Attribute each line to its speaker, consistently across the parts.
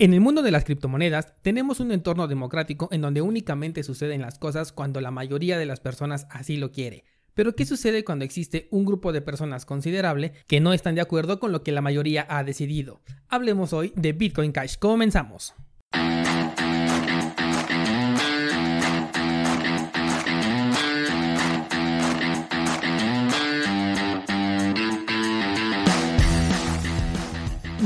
Speaker 1: En el mundo de las criptomonedas tenemos un entorno democrático en donde únicamente suceden las cosas cuando la mayoría de las personas así lo quiere. Pero ¿qué sucede cuando existe un grupo de personas considerable que no están de acuerdo con lo que la mayoría ha decidido? Hablemos hoy de Bitcoin Cash. Comenzamos.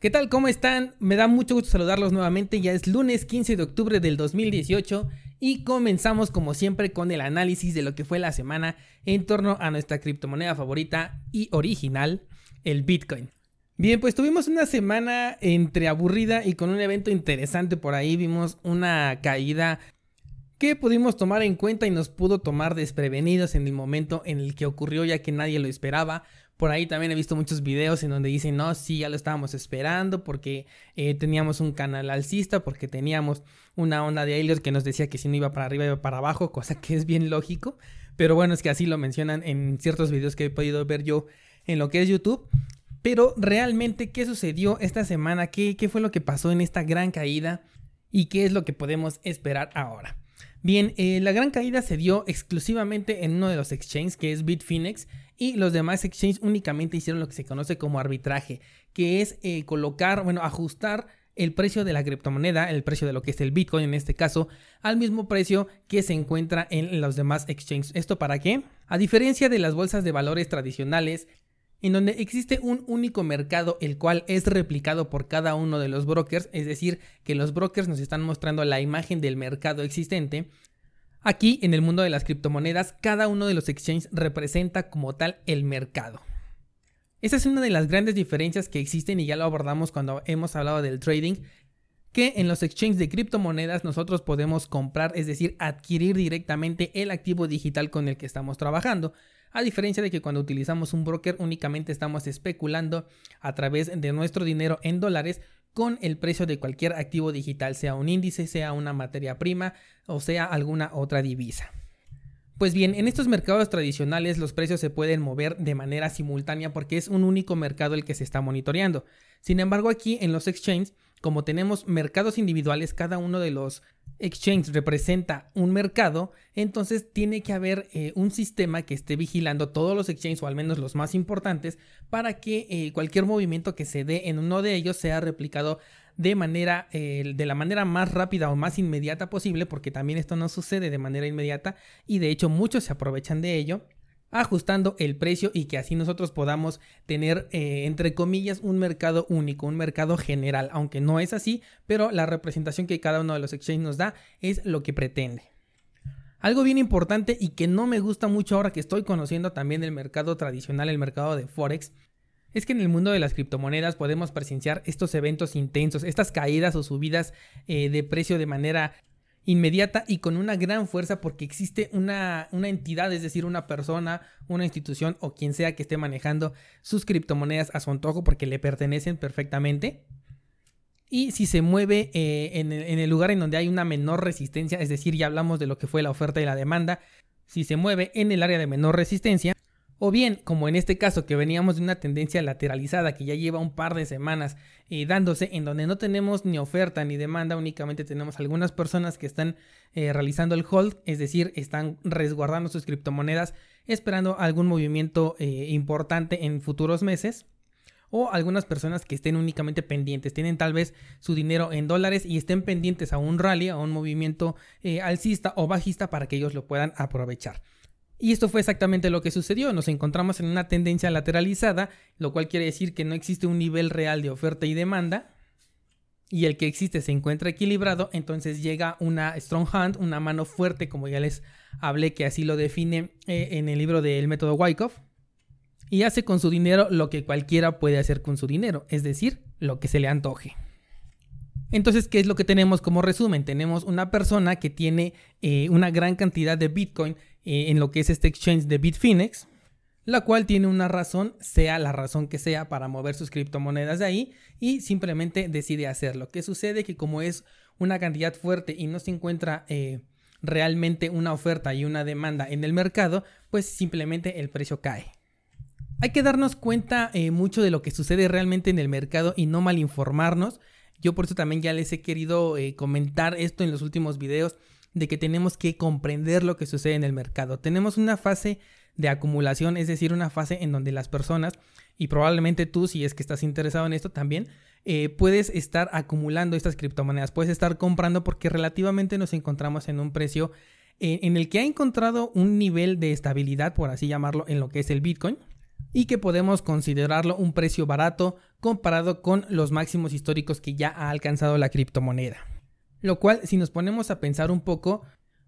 Speaker 1: ¿Qué tal? ¿Cómo están? Me da mucho gusto saludarlos nuevamente. Ya es lunes 15 de octubre del 2018 y comenzamos como siempre con el análisis de lo que fue la semana en torno a nuestra criptomoneda favorita y original, el Bitcoin. Bien, pues tuvimos una semana entre aburrida y con un evento interesante por ahí. Vimos una caída que pudimos tomar en cuenta y nos pudo tomar desprevenidos en el momento en el que ocurrió ya que nadie lo esperaba. Por ahí también he visto muchos videos en donde dicen, no, sí, ya lo estábamos esperando porque eh, teníamos un canal alcista, porque teníamos una onda de Helios que nos decía que si no iba para arriba iba para abajo, cosa que es bien lógico. Pero bueno, es que así lo mencionan en ciertos videos que he podido ver yo en lo que es YouTube. Pero realmente, ¿qué sucedió esta semana? ¿Qué, qué fue lo que pasó en esta gran caída? ¿Y qué es lo que podemos esperar ahora? Bien, eh, la gran caída se dio exclusivamente en uno de los exchanges que es Bitfinex y los demás exchanges únicamente hicieron lo que se conoce como arbitraje, que es eh, colocar, bueno, ajustar el precio de la criptomoneda, el precio de lo que es el Bitcoin en este caso, al mismo precio que se encuentra en los demás exchanges. ¿Esto para qué? A diferencia de las bolsas de valores tradicionales, en donde existe un único mercado el cual es replicado por cada uno de los brokers, es decir, que los brokers nos están mostrando la imagen del mercado existente, Aquí, en el mundo de las criptomonedas, cada uno de los exchanges representa como tal el mercado. Esa es una de las grandes diferencias que existen y ya lo abordamos cuando hemos hablado del trading, que en los exchanges de criptomonedas nosotros podemos comprar, es decir, adquirir directamente el activo digital con el que estamos trabajando, a diferencia de que cuando utilizamos un broker únicamente estamos especulando a través de nuestro dinero en dólares con el precio de cualquier activo digital, sea un índice, sea una materia prima o sea alguna otra divisa. Pues bien, en estos mercados tradicionales los precios se pueden mover de manera simultánea porque es un único mercado el que se está monitoreando. Sin embargo, aquí en los exchanges, como tenemos mercados individuales, cada uno de los exchanges representa un mercado, entonces tiene que haber eh, un sistema que esté vigilando todos los exchanges o al menos los más importantes para que eh, cualquier movimiento que se dé en uno de ellos sea replicado de manera eh, de la manera más rápida o más inmediata posible porque también esto no sucede de manera inmediata y de hecho muchos se aprovechan de ello ajustando el precio y que así nosotros podamos tener eh, entre comillas un mercado único, un mercado general, aunque no es así, pero la representación que cada uno de los exchanges nos da es lo que pretende. Algo bien importante y que no me gusta mucho ahora que estoy conociendo también el mercado tradicional, el mercado de Forex, es que en el mundo de las criptomonedas podemos presenciar estos eventos intensos, estas caídas o subidas eh, de precio de manera inmediata y con una gran fuerza porque existe una, una, entidad, es decir, una persona, una institución o quien sea que esté manejando sus criptomonedas a su antojo porque le pertenecen perfectamente. Y si se mueve eh, en, el, en el lugar en donde hay una menor resistencia, es decir, ya hablamos de lo que fue la oferta y la demanda, si se mueve en el área de menor resistencia, O bien, como en este caso que veníamos de una tendencia lateralizada que ya lleva un par de semanas eh, dándose, en donde no tenemos ni oferta ni demanda, únicamente tenemos algunas personas que están eh, realizando el hold, es decir, están resguardando sus criptomonedas esperando algún movimiento eh, importante en futuros meses o algunas personas que estén únicamente pendientes, tienen tal vez su dinero en dólares y estén pendientes a un rally, a un movimiento alcista o bajista para que ellos lo puedan aprovechar. Y esto fue exactamente lo que sucedió. Nos encontramos en una tendencia lateralizada, lo cual quiere decir que no existe un nivel real de oferta y demanda. Y el que existe se encuentra equilibrado, entonces llega una strong hand, una mano fuerte, como ya les hablé que así lo define eh, en el libro del método Wyckoff. Y hace con su dinero lo que cualquiera puede hacer con su dinero, es decir, lo que se le antoje. Entonces, ¿qué es lo que tenemos como resumen? Tenemos una persona que tiene eh, una gran cantidad de Bitcoin eh, en lo que es este exchange de Bitfinex, la cual tiene una razón, sea la razón que sea, para mover sus criptomonedas de ahí y simplemente decide hacerlo. ¿Qué sucede? Que como es una cantidad fuerte y no se encuentra eh, realmente una oferta y una demanda en el mercado, pues simplemente el precio cae. Hay que darnos cuenta eh, mucho de lo que sucede realmente en el mercado y no mal informarnos. Yo por eso también ya les he querido comentar esto en los últimos videos de que tenemos que comprender lo que sucede en el mercado. Tenemos una fase de acumulación, es decir, una fase en donde las personas, y probablemente tú, si es que estás interesado en esto también, eh, puedes estar acumulando estas criptomonedas, puedes estar comprando porque relativamente nos encontramos en un precio en el que ha encontrado un nivel de estabilidad, por así llamarlo, en lo que es el Bitcoin y que podemos considerarlo un precio barato comparado con los máximos históricos que ya ha alcanzado la criptomoneda. Lo cual, si nos ponemos a pensar un poco,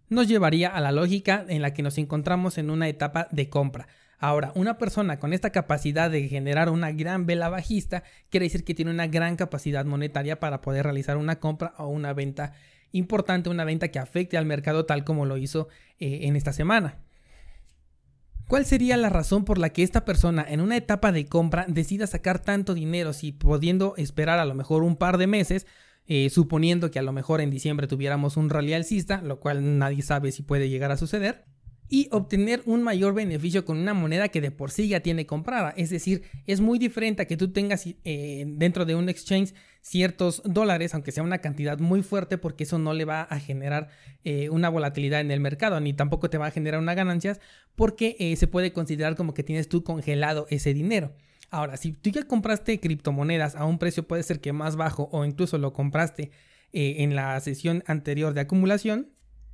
Speaker 1: nos llevaría a la lógica en la que nos encontramos en una etapa de compra. Ahora, una persona con esta capacidad de generar una gran vela bajista quiere decir que tiene una gran capacidad monetaria para poder realizar una compra o una venta importante, una venta que afecte al mercado tal como lo hizo eh, en esta semana. ¿Cuál sería la razón por la que esta persona en una etapa de compra decida sacar tanto dinero si pudiendo esperar a lo mejor un par de meses eh, suponiendo que a lo mejor en diciembre tuviéramos un rally alcista, lo cual nadie sabe si puede llegar a suceder, y obtener un mayor beneficio con una moneda que de por sí ya tiene comprada. Es decir, es muy diferente a que tú tengas eh, dentro de un exchange ciertos dólares, aunque sea una cantidad muy fuerte, porque eso no le va a generar eh, una volatilidad en el mercado, ni tampoco te va a generar una ganancias, porque se puede considerar como que tienes tú congelado ese dinero. Ahora, si tú ya compraste criptomonedas a un precio puede ser que más bajo o incluso lo compraste eh, en la sesión anterior de acumulación,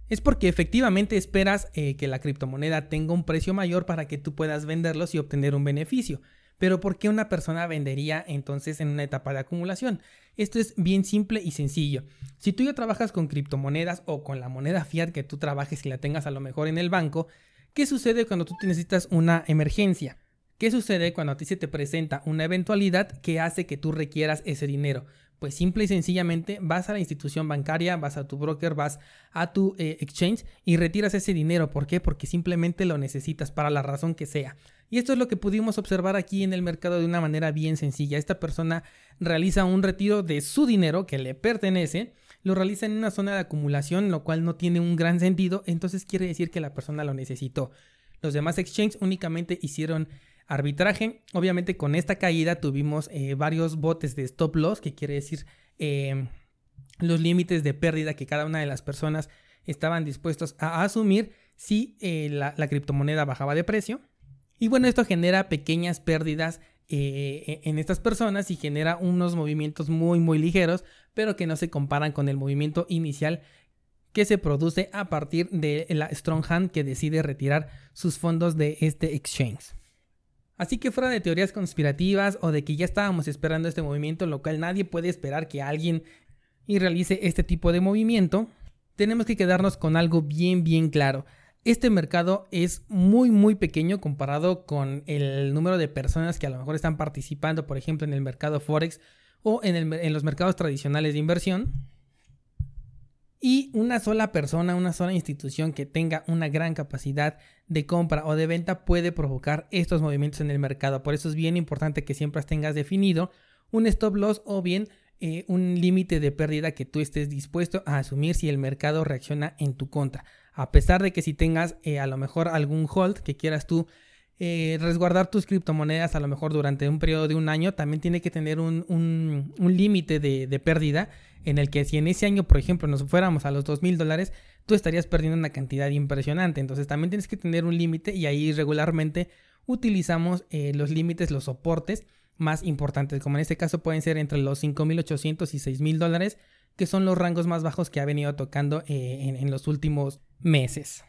Speaker 1: es porque efectivamente esperas eh, que la criptomoneda tenga un precio mayor para que tú puedas venderlos y obtener un beneficio. Pero ¿por qué una persona vendería entonces en una etapa de acumulación? Esto es bien simple y sencillo. Si tú ya trabajas con criptomonedas o con la moneda fiat que tú trabajes y la tengas a lo mejor en el banco, ¿qué sucede cuando tú necesitas una emergencia? ¿Qué sucede cuando a ti se te presenta una eventualidad que hace que tú requieras ese dinero? Pues simple y sencillamente vas a la institución bancaria, vas a tu broker, vas a tu eh, exchange y retiras ese dinero. ¿Por qué? Porque simplemente lo necesitas para la razón que sea. Y esto es lo que pudimos observar aquí en el mercado de una manera bien sencilla. Esta persona realiza un retiro de su dinero que le pertenece, lo realiza en una zona de acumulación, lo cual no tiene un gran sentido, entonces quiere decir que la persona lo necesitó. Los demás exchanges únicamente hicieron arbitraje. Obviamente con esta caída tuvimos eh, varios botes de stop loss, que quiere decir eh, los límites de pérdida que cada una de las personas estaban dispuestos a asumir si eh, la, criptomoneda bajaba de precio. Y bueno, esto genera pequeñas pérdidas e, en estas personas y genera unos movimientos muy muy ligeros, pero que no se comparan con el movimiento inicial que se produce a partir de la Strong Hand que decide retirar sus fondos de este exchange. Así que fuera de teorías conspirativas o de que ya estábamos esperando este movimiento, lo cual nadie puede esperar que alguien y realice este tipo de movimiento, tenemos que quedarnos con algo bien bien claro. Este mercado es muy muy pequeño comparado con el número de personas que a lo mejor están participando, por ejemplo, en el mercado Forex o en, en los mercados tradicionales de inversión. Y una sola persona, una sola institución que tenga una gran capacidad de compra o de venta puede provocar estos movimientos en el mercado. Por eso es bien importante que siempre tengas definido un stop loss o bien eh, un límite de pérdida que tú estés dispuesto a asumir si el mercado reacciona en tu contra. A pesar de que si tengas eh, a lo mejor algún hold que quieras tú eh, resguardar tus criptomonedas a lo mejor durante un periodo de un año, también tiene que tener un, un, límite de, de, pérdida en el que si en ese año, por ejemplo, nos fuéramos a los dos mil dólares, tú estarías perdiendo una cantidad impresionante. Entonces también tienes que tener un límite y ahí regularmente utilizamos eh, los límites, los soportes más importantes, como en este caso pueden ser entre los 5.800 y 6.000 dólares, que son los rangos más bajos que ha venido tocando eh, en los últimos meses.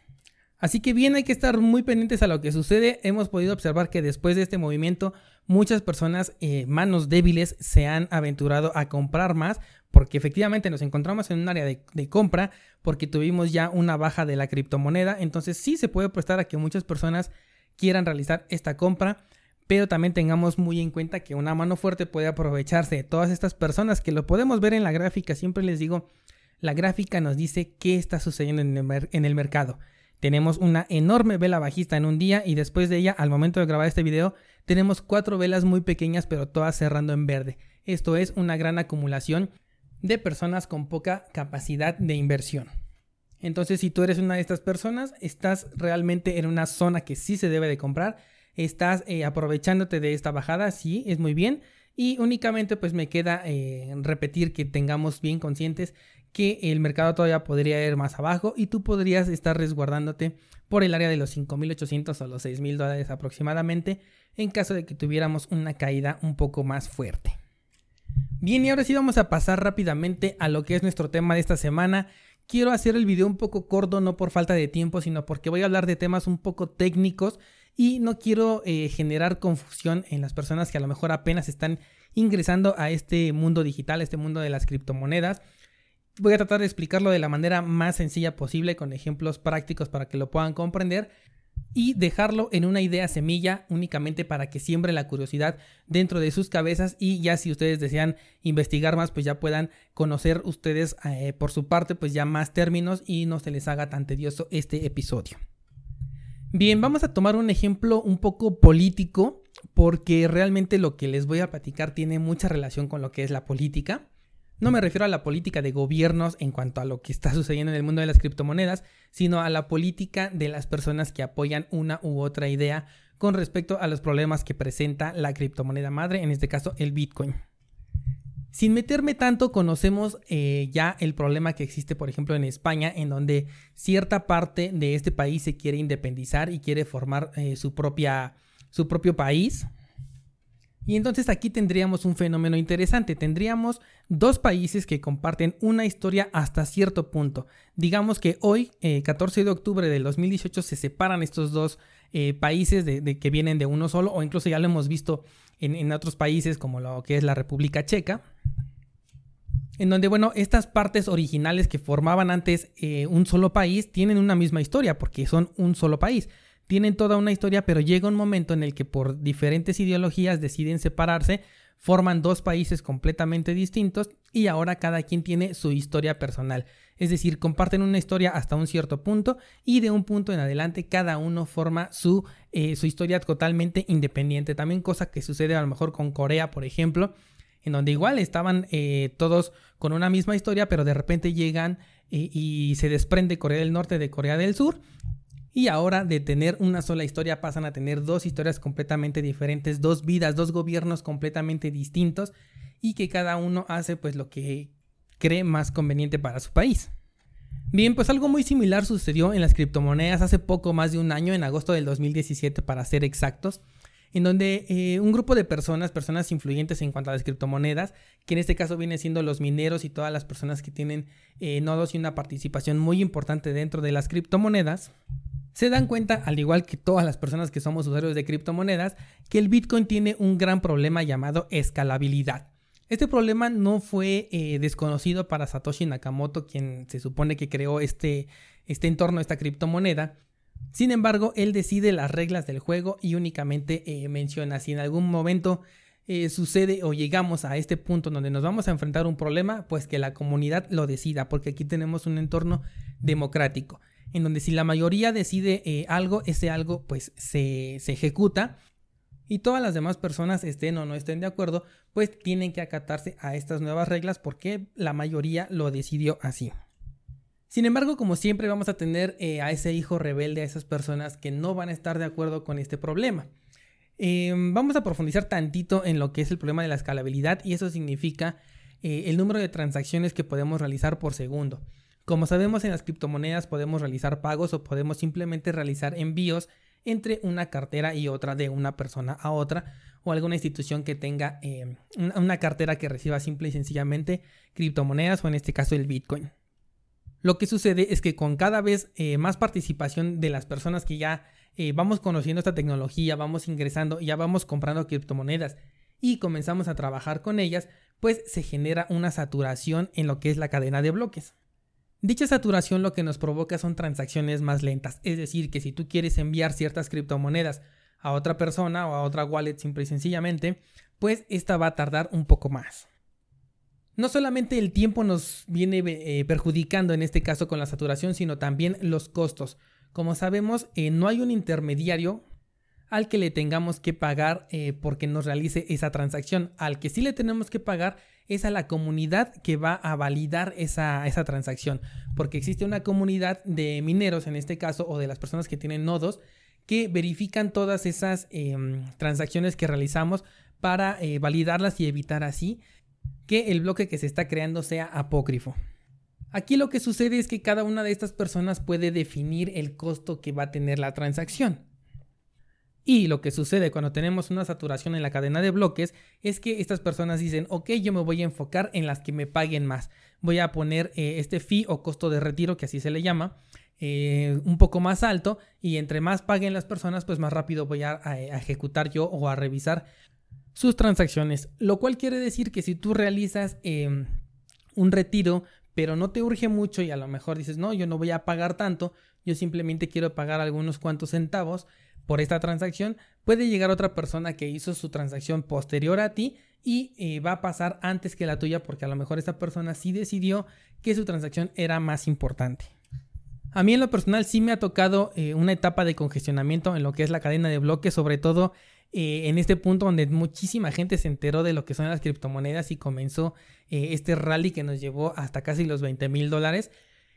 Speaker 1: Así que bien, hay que estar muy pendientes a lo que sucede. Hemos podido observar que después de este movimiento, muchas personas, eh, manos débiles, se han aventurado a comprar más, porque efectivamente nos encontramos en un área de, compra, porque tuvimos ya una baja de la criptomoneda. Entonces sí se puede prestar a que muchas personas quieran realizar esta compra. Pero también tengamos muy en cuenta que una mano fuerte puede aprovecharse de todas estas personas que lo podemos ver en la gráfica. Siempre les digo, la gráfica nos dice qué está sucediendo en el mercado. Tenemos una enorme vela bajista en un día y después de ella, al momento de grabar este video, tenemos cuatro velas muy pequeñas pero todas cerrando en verde. Esto es una gran acumulación de personas con poca capacidad de inversión. Entonces, si tú eres una de estas personas, estás realmente en una zona que sí se debe de comprar, estás eh, aprovechándote de esta bajada, sí, es muy bien. Y únicamente pues me queda eh, repetir que tengamos bien conscientes que el mercado todavía podría ir más abajo y tú podrías estar resguardándote por el área de los 5.800 o los 6.000 dólares aproximadamente en caso de que tuviéramos una caída un poco más fuerte. Bien, y ahora sí vamos a pasar rápidamente a lo que es nuestro tema de esta semana. Quiero hacer el video un poco corto, no por falta de tiempo, sino porque voy a hablar de temas un poco técnicos y no quiero eh, generar confusión en las personas que a lo mejor apenas están ingresando a este mundo digital, este mundo de las criptomonedas Voy a tratar de explicarlo de la manera más sencilla posible con ejemplos prácticos para que lo puedan comprender y dejarlo en una idea semilla únicamente para que siembre la curiosidad dentro de sus cabezas y ya si ustedes desean investigar más pues ya puedan conocer ustedes eh, por su parte pues ya más términos y no se les haga tan tedioso este episodio. Bien, vamos a tomar un ejemplo un poco político porque realmente lo que les voy a platicar tiene mucha relación con lo que es la política. No me refiero a la política de gobiernos en cuanto a lo que está sucediendo en el mundo de las criptomonedas, sino a la política de las personas que apoyan una u otra idea con respecto a los problemas que presenta la criptomoneda madre, en este caso el Bitcoin. Sin meterme tanto, conocemos eh, ya el problema que existe, por ejemplo, en España, en donde cierta parte de este país se quiere independizar y quiere formar eh, su, propia, su propio país, y entonces aquí tendríamos un fenómeno interesante. Tendríamos dos países que comparten una historia hasta cierto punto. Digamos que hoy, 14 eh, de octubre del 2018, se separan estos dos eh, países de, que vienen de uno solo, o incluso ya lo hemos visto en, otros países como lo que es la República Checa. En donde, bueno, estas partes originales que formaban antes eh, un solo país tienen una misma historia porque son un solo país tienen toda una historia, pero llega un momento en el que por diferentes ideologías deciden separarse, forman dos países completamente distintos y ahora cada quien tiene su historia personal. Es decir, comparten una historia hasta un cierto punto y de un punto en adelante cada uno forma su, eh, historia totalmente independiente. También cosa que sucede a lo mejor con Corea, por ejemplo, en donde igual estaban eh, todos con una misma historia, pero de repente llegan eh, y se desprende Corea del Norte de Corea del Sur y ahora de tener una sola historia pasan a tener dos historias completamente diferentes, dos vidas, dos gobiernos completamente distintos y que cada uno hace pues lo que cree más conveniente para su país. Bien, pues algo muy similar sucedió en las criptomonedas hace poco más de un año, en agosto del 2017 para ser exactos, en donde eh, un grupo de personas, personas influyentes en cuanto a las criptomonedas, que en este caso viene siendo los mineros y todas las personas que tienen eh, nodos y una participación muy importante dentro de las criptomonedas, se dan cuenta, al igual que todas las personas que somos usuarios de criptomonedas, que el Bitcoin tiene un gran problema llamado escalabilidad. Este problema no fue eh, desconocido para Satoshi Nakamoto, quien se supone que creó este, este entorno, esta criptomoneda. Sin embargo, él decide las reglas del juego y únicamente eh, menciona si en algún momento eh, sucede o llegamos a este punto donde nos vamos a enfrentar un problema, pues que la comunidad lo decida, porque aquí tenemos un entorno democrático en donde si la mayoría decide eh, algo, ese algo pues se, se ejecuta y todas las demás personas estén o no estén de acuerdo, pues tienen que acatarse a estas nuevas reglas porque la mayoría lo decidió así. Sin embargo, como siempre, vamos a tener eh, a ese hijo rebelde, a esas personas que no van a estar de acuerdo con este problema. Em, vamos a profundizar tantito en lo que es el problema de la escalabilidad y eso significa eh, el número de transacciones que podemos realizar por segundo. Como sabemos en las criptomonedas podemos realizar pagos o podemos simplemente realizar envíos entre una cartera y otra de una persona a otra o alguna institución que tenga em, una cartera que reciba simple y sencillamente criptomonedas o en este caso el Bitcoin. Lo que sucede es que con cada vez eh, más participación de las personas que ya eh, vamos conociendo esta tecnología, vamos ingresando, ya vamos comprando criptomonedas y comenzamos a trabajar con ellas, pues se genera una saturación en lo que es la cadena de bloques. Dicha saturación lo que nos provoca son transacciones más lentas, es decir, que si tú quieres enviar ciertas criptomonedas a otra persona o a otra wallet simple y sencillamente, pues esta va a tardar un poco más no solamente el tiempo nos viene eh, perjudicando en este caso con la saturación, sino también los costos. Como sabemos, eh, no hay un intermediario al que le tengamos que pagar eh, porque nos realice esa transacción. Al que sí le tenemos que pagar es a la comunidad que va a validar esa, esa transacción. Porque existe una comunidad de mineros en este caso o de las personas que tienen nodos que verifican todas esas em, transacciones que realizamos para validarlas y evitar así que el bloque que se está creando sea apócrifo. Aquí lo que sucede es que cada una de estas personas puede definir el costo que va a tener la transacción. Y lo que sucede cuando tenemos una saturación en la cadena de bloques es que estas personas dicen, ok, yo me voy a enfocar en las que me paguen más. Voy a poner eh, este fee o costo de retiro, que así se le llama, eh, un poco más alto y entre más paguen las personas, pues más rápido voy a ejecutar yo o a revisar sus transacciones, lo cual quiere decir que si tú realizas em, un retiro, pero no te urge mucho y a lo mejor dices, no, yo no voy a pagar tanto, yo simplemente quiero pagar algunos cuantos centavos por esta transacción, puede llegar otra persona que hizo su transacción posterior a ti y eh, va a pasar antes que la tuya porque a lo mejor esa persona sí decidió que su transacción era más importante. A mí en lo personal sí me ha tocado eh, una etapa de congestionamiento en lo que es la cadena de bloques, sobre todo eh, en este punto donde muchísima gente se enteró de lo que son las criptomonedas y comenzó este rally que nos llevó hasta casi los 20 mil dólares.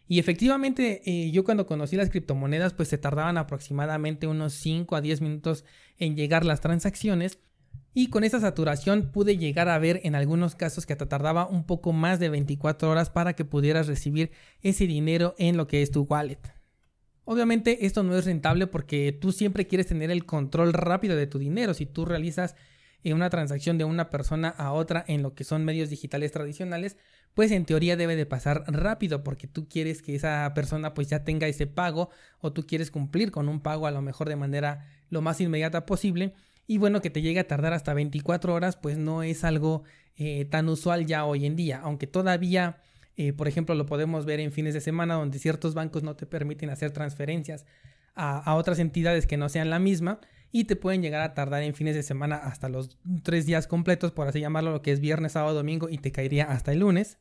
Speaker 1: Y efectivamente, eh, yo cuando conocí las criptomonedas, pues se tardaban aproximadamente unos 5 a 10 minutos en llegar las transacciones. Y con esa saturación pude llegar a ver en algunos casos que te tardaba un poco más de 24 horas para que pudieras recibir ese dinero en lo que es tu wallet. Obviamente esto no es rentable porque tú siempre quieres tener el control rápido de tu dinero. Si tú realizas eh, una transacción de una persona a otra en lo que son medios digitales tradicionales, pues en teoría debe de pasar rápido porque tú quieres que esa persona pues ya tenga ese pago o tú quieres cumplir con un pago a lo mejor de manera lo más inmediata posible. Y bueno, que te llegue a tardar hasta 24 horas pues no es algo eh, tan usual ya hoy en día, aunque todavía eh, por ejemplo, lo podemos ver en fines de semana donde ciertos bancos no te permiten hacer transferencias a, otras entidades que no sean la misma y te pueden llegar a tardar en fines de semana hasta los tres días completos, por así llamarlo, lo que es viernes, sábado, domingo y te caería hasta el lunes.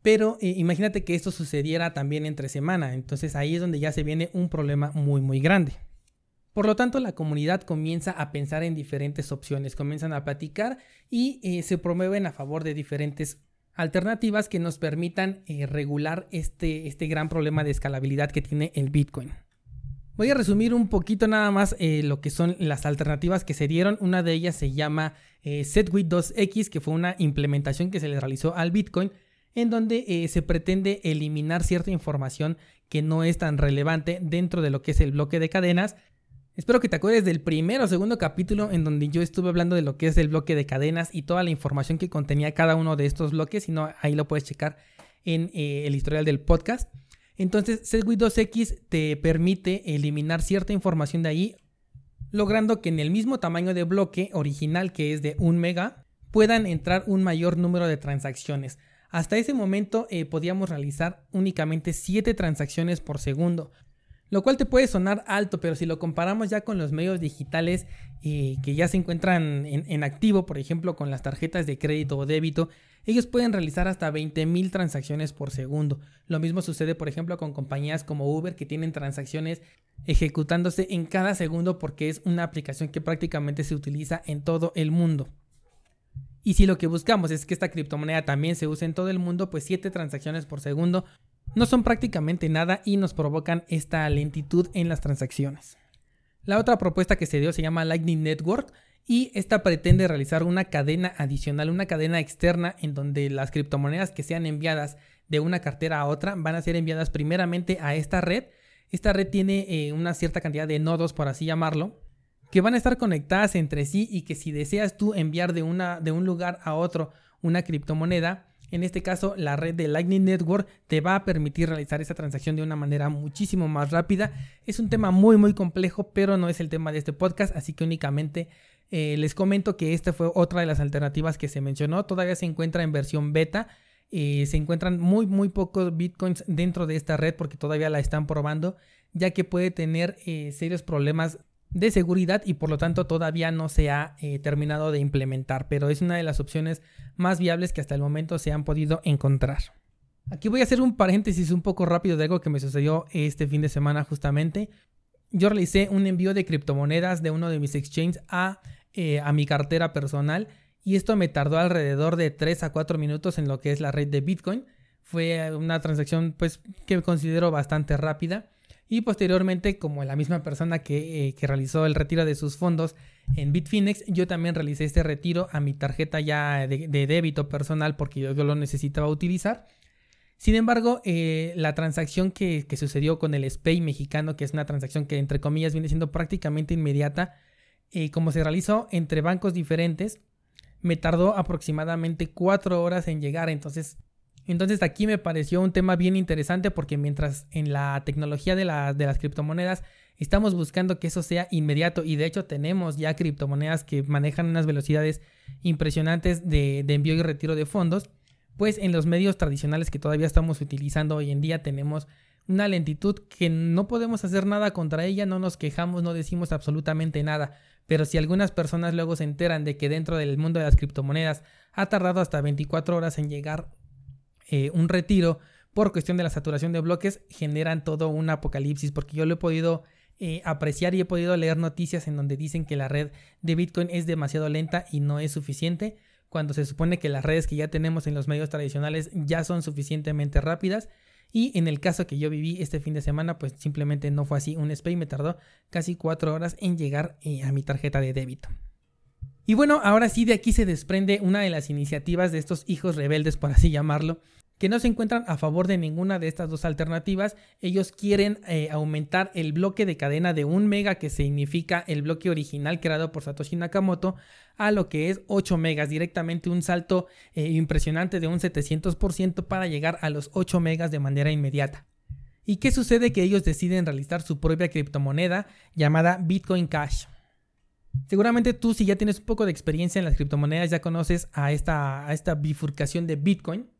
Speaker 1: Pero eh, imagínate que esto sucediera también entre semana, entonces ahí es donde ya se viene un problema muy muy grande. Por lo tanto, la comunidad comienza a pensar en diferentes opciones, comienzan a platicar y eh, se promueven a favor de diferentes alternativas que nos permitan eh, regular este, este gran problema de escalabilidad que tiene el Bitcoin. Voy a resumir un poquito nada más eh, lo que son las alternativas que se dieron. Una de ellas se llama eh, SetWit 2X, que fue una implementación que se le realizó al Bitcoin, en donde se pretende eliminar cierta información que no es tan relevante dentro de lo que es el bloque de cadenas Espero que te acuerdes del primer o segundo capítulo en donde yo estuve hablando de lo que es el bloque de cadenas y toda la información que contenía cada uno de estos bloques, si no, ahí lo puedes checar en eh, el historial del podcast. Entonces, Segwit 2X te permite eliminar cierta información de ahí, logrando que en el mismo tamaño de bloque original, que es de 1 mega, puedan entrar un mayor número de transacciones. Hasta ese momento eh, podíamos realizar únicamente 7 transacciones por segundo, lo cual te puede sonar alto, pero si lo comparamos ya con los medios digitales eh, que ya se encuentran en, activo, por ejemplo con las tarjetas de crédito o débito, ellos pueden realizar hasta 20.000 transacciones por segundo. Lo mismo sucede, por ejemplo, con compañías como Uber que tienen transacciones ejecutándose en cada segundo porque es una aplicación que prácticamente se utiliza en todo el mundo. Y si lo que buscamos es que esta criptomoneda también se use en todo el mundo, pues 7 transacciones por segundo no son prácticamente nada y nos provocan esta lentitud en las transacciones. La otra propuesta que se dio se llama Lightning Network y esta pretende realizar una cadena adicional, una cadena externa en donde las criptomonedas que sean enviadas de una cartera a otra van a ser enviadas primeramente a esta red. Esta red tiene eh, una cierta cantidad de nodos, por así llamarlo, que van a estar conectadas entre sí y que si deseas tú enviar de, una, de un lugar a otro una criptomoneda, en este caso la red de Lightning Network te va a permitir realizar esa transacción de una manera muchísimo más rápida. Es un tema muy muy complejo, pero no es el tema de este podcast, así que únicamente eh, les comento que esta fue otra de las alternativas que se mencionó. Todavía se encuentra en versión beta. Eh, se encuentran muy muy pocos bitcoins dentro de esta red porque todavía la están probando, ya que puede tener eh, serios problemas de seguridad y por lo tanto todavía no se ha terminado de implementar, pero es una de las opciones más viables que hasta el momento se han podido encontrar. Aquí voy a hacer un paréntesis un poco rápido de algo que me sucedió este fin de semana justamente. Yo realicé un envío de criptomonedas de uno de mis exchanges a eh, a mi cartera personal y esto me tardó alrededor de 3 a 4 minutos en lo que es la red de Bitcoin. Fue una transacción pues que considero bastante rápida y posteriormente como la misma persona que, eh, realizó el retiro de sus fondos en Bitfinex, yo también realicé este retiro a mi tarjeta ya de, débito personal porque yo, lo necesitaba utilizar. Sin embargo, eh, la transacción que, que, sucedió con el SPAY mexicano, que es una transacción que entre comillas viene siendo prácticamente inmediata, y como se realizó entre bancos diferentes, me tardó aproximadamente cuatro horas en llegar. Entonces, entonces aquí me pareció un tema bien interesante porque mientras en la tecnología de, de las criptomonedas estamos buscando que eso sea inmediato y de hecho tenemos ya criptomonedas que manejan unas velocidades impresionantes de, de envío y retiro de fondos, pues en los medios tradicionales que todavía estamos utilizando hoy en día tenemos una lentitud que no podemos hacer nada contra ella, no nos quejamos, no decimos absolutamente nada. Pero si algunas personas luego se enteran de que dentro del mundo de las criptomonedas ha tardado hasta 24 horas en llegar eh, un retiro por cuestión de la saturación de bloques, generan todo un apocalipsis, porque yo lo he podido eh, apreciar y he podido leer noticias en donde dicen que la red de Bitcoin es demasiado lenta y no es suficiente, cuando se supone que las redes que ya tenemos en los medios tradicionales ya son suficientemente rápidas y en el caso que yo viví este fin de semana, pues simplemente no fue así. Un SPAY me tardó casi cuatro horas en llegar eh, a mi tarjeta de débito. Y bueno, ahora sí de aquí se desprende una de las iniciativas de estos hijos rebeldes, por así llamarlo, que no se encuentran a favor de ninguna de estas dos alternativas. Ellos quieren eh, aumentar el bloque de cadena de un mega, que significa el bloque original creado por Satoshi Nakamoto, a lo que es 8 megas, directamente un salto eh, impresionante de un 700% para llegar a los 8 megas de manera inmediata. ¿Y qué sucede? Que ellos deciden realizar su propia criptomoneda llamada Bitcoin Cash. Seguramente tú si ya tienes un poco de experiencia en las criptomonedas ya conoces a esta, a esta bifurcación de Bitcoin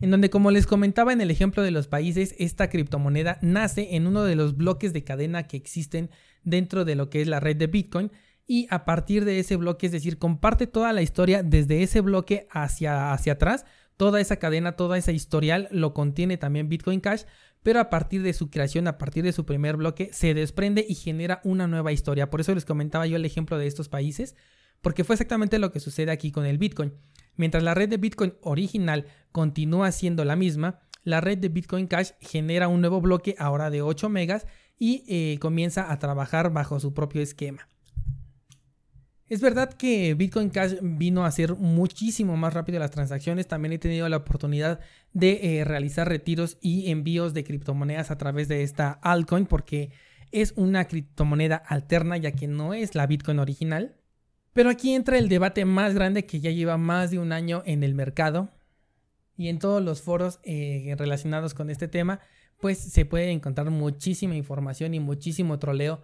Speaker 1: en donde como les comentaba en el ejemplo de los países, esta criptomoneda nace en uno de los bloques de cadena que existen dentro de lo que es la red de Bitcoin y a partir de ese bloque, es decir, comparte toda la historia desde ese bloque hacia, hacia atrás, toda esa cadena, toda esa historial lo contiene también Bitcoin Cash, pero a partir de su creación, a partir de su primer bloque, se desprende y genera una nueva historia. Por eso les comentaba yo el ejemplo de estos países, porque fue exactamente lo que sucede aquí con el Bitcoin. Mientras la red de Bitcoin original continúa siendo la misma, la red de Bitcoin Cash genera un nuevo bloque ahora de 8 megas y eh, comienza a trabajar bajo su propio esquema. Es verdad que Bitcoin Cash vino a ser muchísimo más rápido las transacciones. También he tenido la oportunidad de eh, realizar retiros y envíos de criptomonedas a través de esta altcoin porque es una criptomoneda alterna ya que no es la Bitcoin original. Pero aquí entra el debate más grande que ya lleva más de un año en el mercado y en todos los foros eh, relacionados con este tema, pues se puede encontrar muchísima información y muchísimo troleo,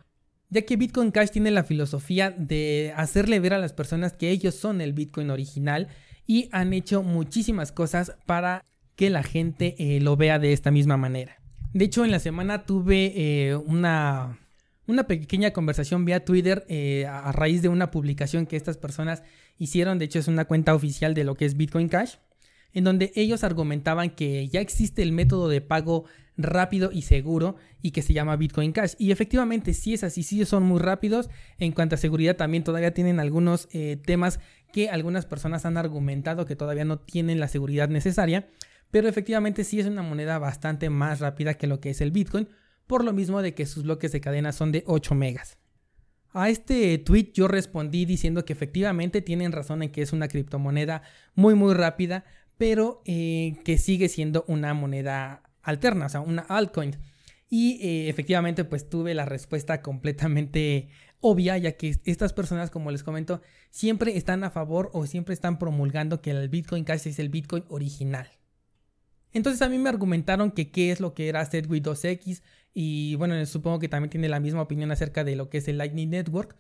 Speaker 1: ya que Bitcoin Cash tiene la filosofía de hacerle ver a las personas que ellos son el Bitcoin original y han hecho muchísimas cosas para que la gente eh, lo vea de esta misma manera. De hecho, en la semana tuve eh, una una pequeña conversación vía Twitter eh, a raíz de una publicación que estas personas hicieron, de hecho es una cuenta oficial de lo que es Bitcoin Cash, en donde ellos argumentaban que ya existe el método de pago rápido y seguro y que se llama Bitcoin Cash. Y efectivamente sí es así, sí son muy rápidos. En cuanto a seguridad también todavía tienen algunos eh, temas que algunas personas han argumentado que todavía no tienen la seguridad necesaria. pero efectivamente sí es una moneda bastante más rápida que lo que es el Bitcoin, por lo mismo de que sus bloques de cadena son de 8 megas. A este tweet yo respondí diciendo que efectivamente tienen razón en que es una criptomoneda muy muy rápida, pero eh, que sigue siendo una moneda alterna, o sea, una altcoin. Y eh, efectivamente pues tuve la respuesta completamente obvia, ya que estas personas, como les comento, siempre están a favor o siempre están promulgando que el Bitcoin Cash es el Bitcoin original. Entonces a mí me argumentaron que qué es lo que era Segwit 2X y bueno, supongo que también tiene la misma opinión acerca de lo que es el Lightning Network,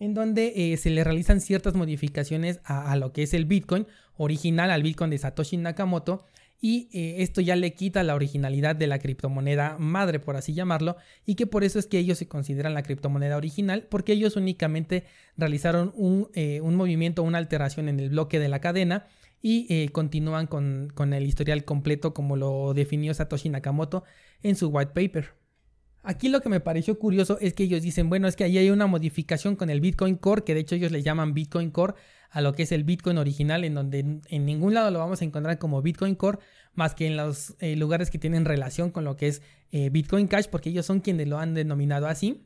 Speaker 1: en donde eh, se le realizan ciertas modificaciones a, lo que es el Bitcoin original, al Bitcoin de Satoshi Nakamoto, y eh, esto ya le quita la originalidad de la criptomoneda madre, por así llamarlo, y que por eso es que ellos se consideran la criptomoneda original, porque ellos únicamente realizaron un, eh, un movimiento, una alteración en el bloque de la cadena, y continúan con, el historial completo como lo definió Satoshi Nakamoto en su white paper. Aquí lo que me pareció curioso es que ellos dicen, bueno, es que ahí hay una modificación con el Bitcoin Core, que de hecho ellos le llaman Bitcoin Core a lo que es el Bitcoin original, en donde en ningún lado lo vamos a encontrar como Bitcoin Core, más que en los eh, lugares que tienen relación con lo que es eh, Bitcoin Cash, porque ellos son quienes lo han denominado así.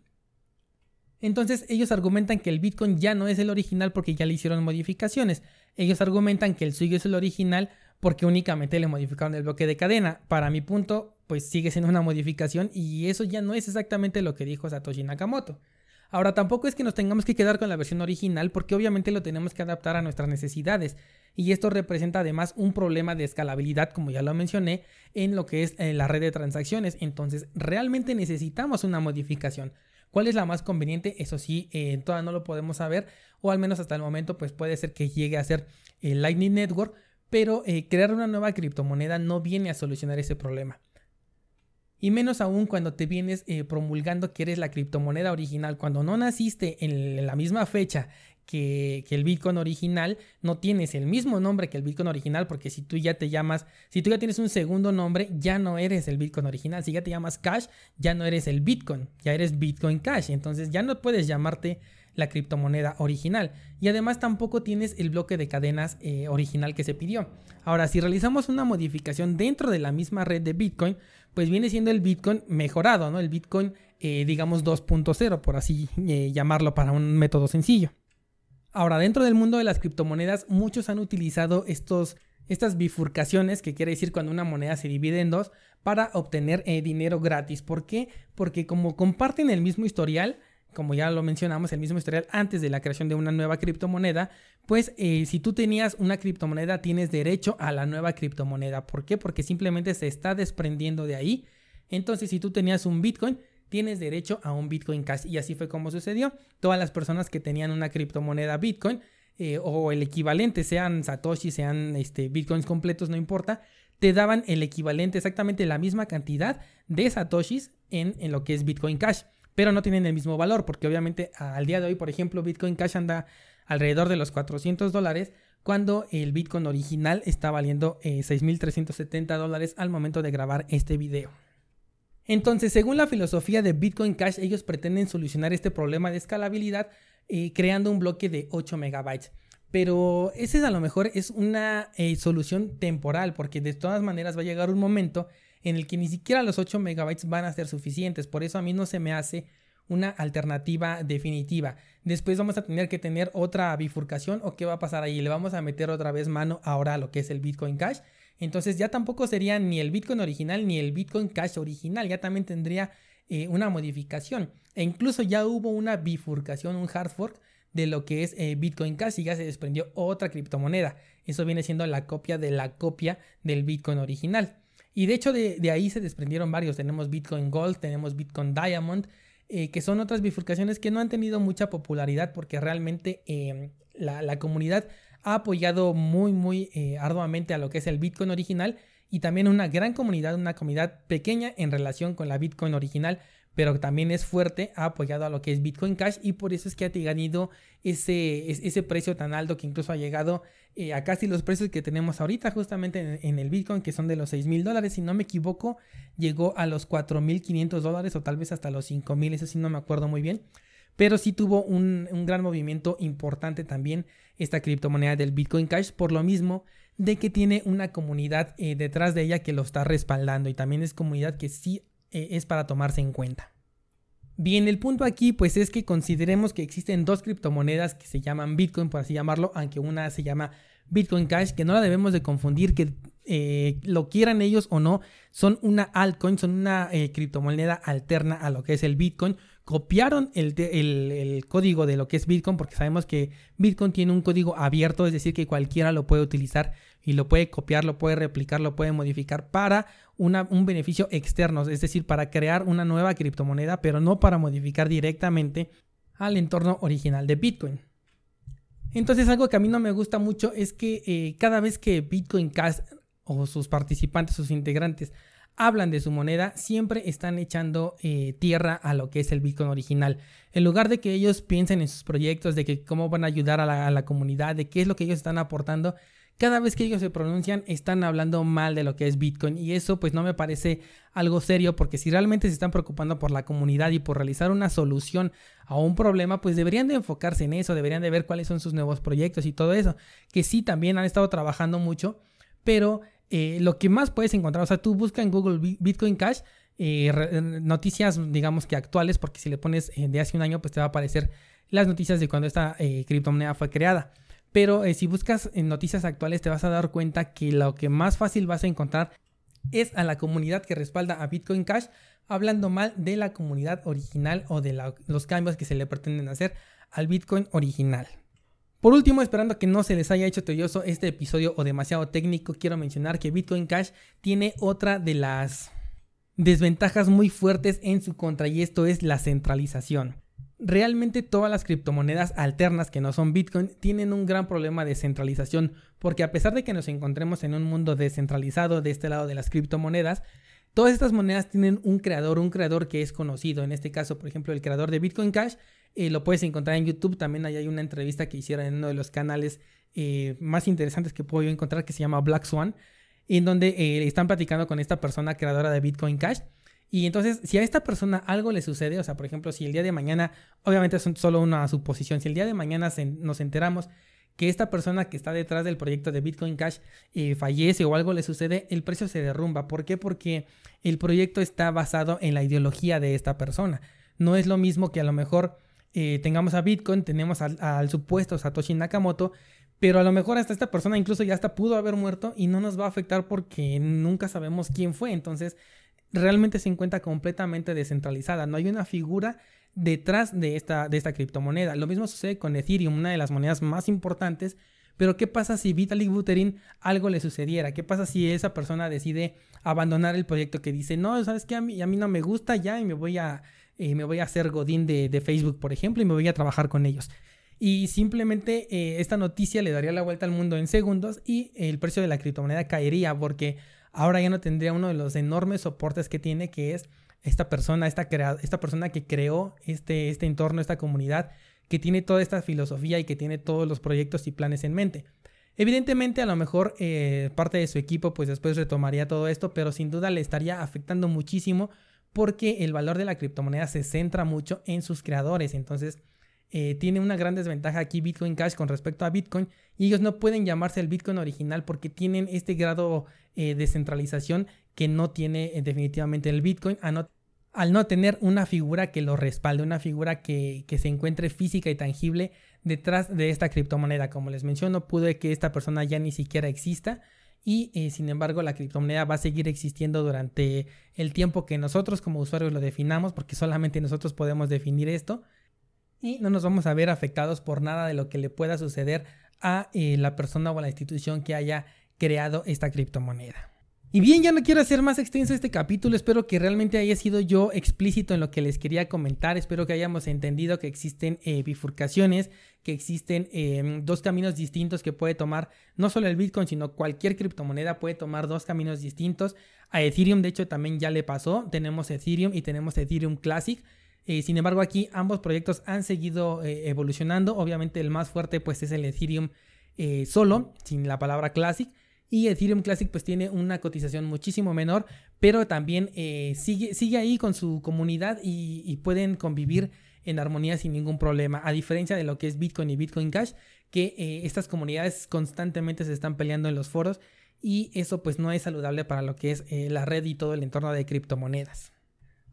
Speaker 1: Entonces ellos argumentan que el Bitcoin ya no es el original porque ya le hicieron modificaciones. Ellos argumentan que el suyo es el original porque únicamente le modificaron el bloque de cadena. Para mi punto, pues sigue siendo una modificación y eso ya no es exactamente lo que dijo Satoshi Nakamoto. Ahora tampoco es que nos tengamos que quedar con la versión original porque obviamente lo tenemos que adaptar a nuestras necesidades y esto representa además un problema de escalabilidad como ya lo mencioné en lo que es eh, la red de transacciones entonces realmente necesitamos una modificación ¿Cuál es la más conveniente? Eso sí, eh, todavía no lo podemos saber, o al menos hasta el momento, pues puede ser que llegue a ser el Lightning Network, pero eh, crear una nueva criptomoneda no viene a solucionar ese problema. Y menos aún cuando te vienes eh, promulgando que eres la criptomoneda original, cuando no naciste en la misma fecha que, el Bitcoin original, no tienes el mismo nombre que el Bitcoin original, porque si tú ya te llamas, si tú ya tienes un segundo nombre, ya no eres el Bitcoin original. Si ya te llamas Cash, ya no eres el Bitcoin, ya eres Bitcoin Cash. Entonces ya no puedes llamarte la criptomoneda original. Y además tampoco tienes el bloque de cadenas eh, original que se pidió. Ahora, si realizamos una modificación dentro de la misma red de Bitcoin, pues viene siendo el Bitcoin mejorado, ¿no? El Bitcoin, eh, digamos, 2.0, por así eh, llamarlo para un método sencillo. Ahora, dentro del mundo de las criptomonedas, muchos han utilizado estos, estas bifurcaciones, que quiere decir cuando una moneda se divide en dos, para obtener eh, dinero gratis. ¿Por qué? Porque como comparten el mismo historial, como ya lo mencionamos, el mismo historial antes de la creación de una nueva criptomoneda, pues eh, si tú tenías una criptomoneda tienes derecho a la nueva criptomoneda. ¿Por qué? Porque simplemente se está desprendiendo de ahí. Entonces, si tú tenías un Bitcoin, tienes derecho a un Bitcoin Cash. Y así fue como sucedió. Todas las personas que tenían una criptomoneda Bitcoin eh, o el equivalente, sean Satoshi, sean este, Bitcoins completos, no importa, te daban el equivalente, exactamente la misma cantidad de Satoshis en, en lo que es Bitcoin Cash. Pero no tienen el mismo valor, porque obviamente al día de hoy, por ejemplo, Bitcoin Cash anda alrededor de los 400 dólares, cuando el Bitcoin original está valiendo 6.370 eh, dólares al momento de grabar este video. Entonces, según la filosofía de Bitcoin Cash, ellos pretenden solucionar este problema de escalabilidad eh, creando un bloque de 8 megabytes. Pero ese a lo mejor es una eh, solución temporal, porque de todas maneras va a llegar un momento en el que ni siquiera los 8 megabytes van a ser suficientes. Por eso a mí no se me hace una alternativa definitiva. Después vamos a tener que tener otra bifurcación o qué va a pasar ahí. Le vamos a meter otra vez mano ahora a lo que es el Bitcoin Cash entonces ya tampoco sería ni el Bitcoin original ni el Bitcoin Cash original, ya también tendría eh, una modificación. E incluso ya hubo una bifurcación, un hard fork de lo que es eh, Bitcoin Cash y ya se desprendió otra criptomoneda. Eso viene siendo la copia de la copia del Bitcoin original. Y de hecho de, ahí se desprendieron varios. Tenemos Bitcoin Gold, tenemos Bitcoin Diamond, eh, que son otras bifurcaciones que no han tenido mucha popularidad porque realmente la, la, comunidad ha apoyado muy, muy eh, arduamente a lo que es el Bitcoin original y también una gran comunidad, una comunidad pequeña en relación con la Bitcoin original, pero también es fuerte, ha apoyado a lo que es Bitcoin Cash y por eso es que ha tenido ese, ese precio tan alto que incluso ha llegado eh, a casi los precios que tenemos ahorita justamente en, el Bitcoin, que son de los 6 mil dólares, si no me equivoco, llegó a los 4 mil 500 dólares o tal vez hasta los 5 mil, eso sí no me acuerdo muy bien pero sí tuvo un, gran movimiento importante también esta criptomoneda del Bitcoin Cash, por lo mismo de que tiene una comunidad eh, detrás de ella que lo está respaldando y también es comunidad que sí eh, es para tomarse en cuenta. Bien, el punto aquí pues es que consideremos que existen dos criptomonedas que se llaman Bitcoin, por así llamarlo, aunque una se llama Bitcoin Cash, que no la debemos de confundir, que eh, lo quieran ellos o no, son una altcoin, son una eh, criptomoneda alterna a lo que es el Bitcoin. Copiaron el, el, código de lo que es Bitcoin porque sabemos que Bitcoin tiene un código abierto, es decir, que cualquiera lo puede utilizar y lo puede copiar, lo puede replicar, lo puede modificar para un beneficio externo, es decir, para crear una nueva criptomoneda, pero no para modificar directamente al entorno original de Bitcoin. Entonces algo que a mí no me gusta mucho es que eh, cada vez que Bitcoin Cash o sus participantes, sus integrantes, hablan de su moneda, siempre están echando eh, tierra a lo que es el Bitcoin original. En lugar de que ellos piensen en sus proyectos, de que cómo van a ayudar a la comunidad, de qué es lo que ellos están aportando, cada vez que ellos se pronuncian están hablando mal de lo que es Bitcoin y eso pues no me parece algo serio porque si realmente se están preocupando por la comunidad y por realizar una solución a un problema pues deberían de enfocarse en eso, deberían de ver cuáles son sus nuevos proyectos y todo eso, que sí también han estado trabajando mucho, pero eh, lo que más puedes encontrar, o sea, tú busca en Google Bitcoin Cash eh, noticias digamos que actuales porque si le pones eh, de hace un año pues te va a aparecer las noticias de cuando esta criptomoneda fue creada. Pero eh, si buscas en noticias actuales te vas a dar cuenta que lo que más fácil vas a encontrar es a la comunidad que respalda a Bitcoin Cash hablando mal de la comunidad original o de los cambios que se le pretenden hacer al Bitcoin original. Por último, esperando que no se les haya hecho tedioso este episodio o demasiado técnico, quiero mencionar que Bitcoin Cash tiene otra de las desventajas muy fuertes en su contra y esto es la centralización. Realmente todas las criptomonedas alternas que no son Bitcoin tienen un gran problema de centralización, porque a pesar de que nos encontremos en un mundo descentralizado de este lado de las criptomonedas, todas estas monedas tienen un creador, un creador que es conocido. En este caso, por ejemplo, el creador de Bitcoin Cash, eh, lo puedes encontrar en YouTube. También hay una entrevista que hicieron en uno de los canales eh, más interesantes que puedo encontrar que se llama Black Swan, en donde eh, están platicando con esta persona creadora de Bitcoin Cash y entonces, si a esta persona algo le sucede, o sea, por ejemplo, si el día de mañana, obviamente es solo una suposición, si el día de mañana nos enteramos que esta persona que está detrás del proyecto de Bitcoin Cash eh, fallece o algo le sucede, el precio se derrumba. ¿Por qué? Porque el proyecto está basado en la ideología de esta persona. No es lo mismo que a lo mejor eh, tengamos a Bitcoin, tenemos al, al, supuesto Satoshi Nakamoto, pero a lo mejor hasta esta persona incluso ya hasta pudo haber muerto y no nos va a afectar porque nunca sabemos quién fue. Entonces, realmente se encuentra completamente descentralizada. No hay una figura detrás de esta, de esta criptomoneda. Lo mismo sucede con Ethereum, una de las monedas más importantes. Pero ¿qué pasa si Vitalik Buterin algo le sucediera? ¿Qué pasa si esa persona decide abandonar el proyecto que dice, no, sabes que a mí, a mí no me gusta ya y me voy a, eh, me voy a hacer godín de, de, Facebook, por ejemplo, y me voy a trabajar con ellos? Y simplemente eh, esta noticia le daría la vuelta al mundo en segundos y el precio de la criptomoneda caería porque ahora ya no tendría uno de los enormes soportes que tiene, que es esta persona, esta, esta persona que creó este, este entorno, esta comunidad, que tiene toda esta filosofía y que tiene todos los proyectos y planes en mente. Evidentemente, a lo mejor eh, parte de su equipo, pues después retomaría todo esto, pero sin duda le estaría afectando muchísimo porque el valor de la criptomoneda se centra mucho en sus creadores. Entonces, eh, tiene una gran desventaja aquí Bitcoin Cash con respecto a Bitcoin y ellos no pueden llamarse el Bitcoin original porque tienen este grado eh, de centralización que no tiene eh, definitivamente el Bitcoin al no tener una figura que lo respalde, una figura que, se encuentre física y tangible detrás de esta criptomoneda. Como les menciono, puede que esta persona ya ni siquiera exista y sin embargo la criptomoneda va a seguir existiendo durante el tiempo que nosotros como usuarios lo definamos porque solamente nosotros podemos definir esto y no nos vamos a ver afectados por nada de lo que le pueda suceder a eh, la persona o a la institución que haya creado esta criptomoneda. Y bien, ya no quiero hacer más extenso este capítulo, espero que realmente haya sido yo explícito en lo que les quería comentar, espero que hayamos entendido que existen eh, bifurcaciones, que existen em, dos caminos distintos que puede tomar no solo el Bitcoin, sino cualquier criptomoneda puede tomar dos caminos distintos. A Ethereum de hecho también ya le pasó, tenemos Ethereum y tenemos Ethereum Classic. Eh, sin embargo, aquí ambos proyectos han seguido eh, evolucionando. Obviamente el más fuerte pues es el Ethereum eh, solo, sin la palabra Classic. Y Ethereum Classic pues tiene una cotización muchísimo menor, pero también sigue, sigue ahí con su comunidad y, pueden convivir en armonía sin ningún problema, a diferencia de lo que es Bitcoin y Bitcoin Cash, que estas comunidades constantemente se están peleando en los foros y eso pues no es saludable para lo que es la red y todo el entorno de criptomonedas.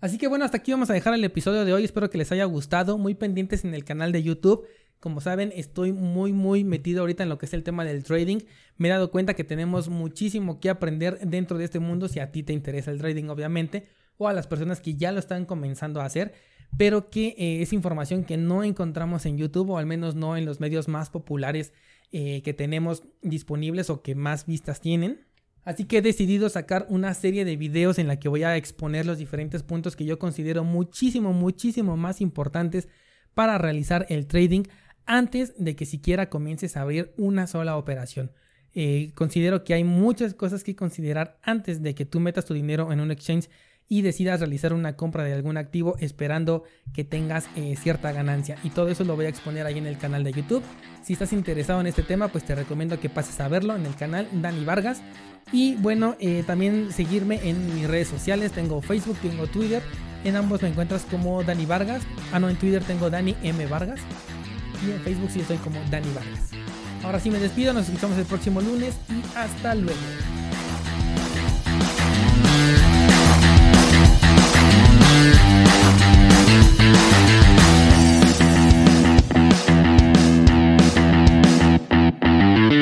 Speaker 1: Así que bueno, hasta aquí vamos a dejar el episodio de hoy, espero que les haya gustado, muy pendientes en el canal de YouTube. Como saben, estoy muy muy metido ahorita en lo que es el tema del trading. Me he dado cuenta que tenemos muchísimo que aprender dentro de este mundo si a ti te interesa el trading, obviamente, o a las personas que ya lo están comenzando a hacer, pero que eh, es información que no encontramos en YouTube o al menos no en los medios más populares eh, que tenemos disponibles o que más vistas tienen. Así que he decidido sacar una serie de videos en la que voy a exponer los diferentes puntos que yo considero muchísimo, muchísimo más importantes para realizar el trading antes de que siquiera comiences a abrir una sola operación. Eh, considero que hay muchas cosas que considerar antes de que tú metas tu dinero en un exchange y decidas realizar una compra de algún activo esperando que tengas eh, cierta ganancia. Y todo eso lo voy a exponer ahí en el canal de YouTube. Si estás interesado en este tema, pues te recomiendo que pases a verlo en el canal Dani Vargas. Y bueno, eh, también seguirme en mis redes sociales. Tengo Facebook, tengo Twitter. En ambos me encuentras como Dani Vargas. Ah, no, en Twitter tengo Dani M. Vargas. Y en Facebook sí estoy como Dani Vargas. Ahora sí me despido, nos escuchamos el próximo lunes y hasta luego.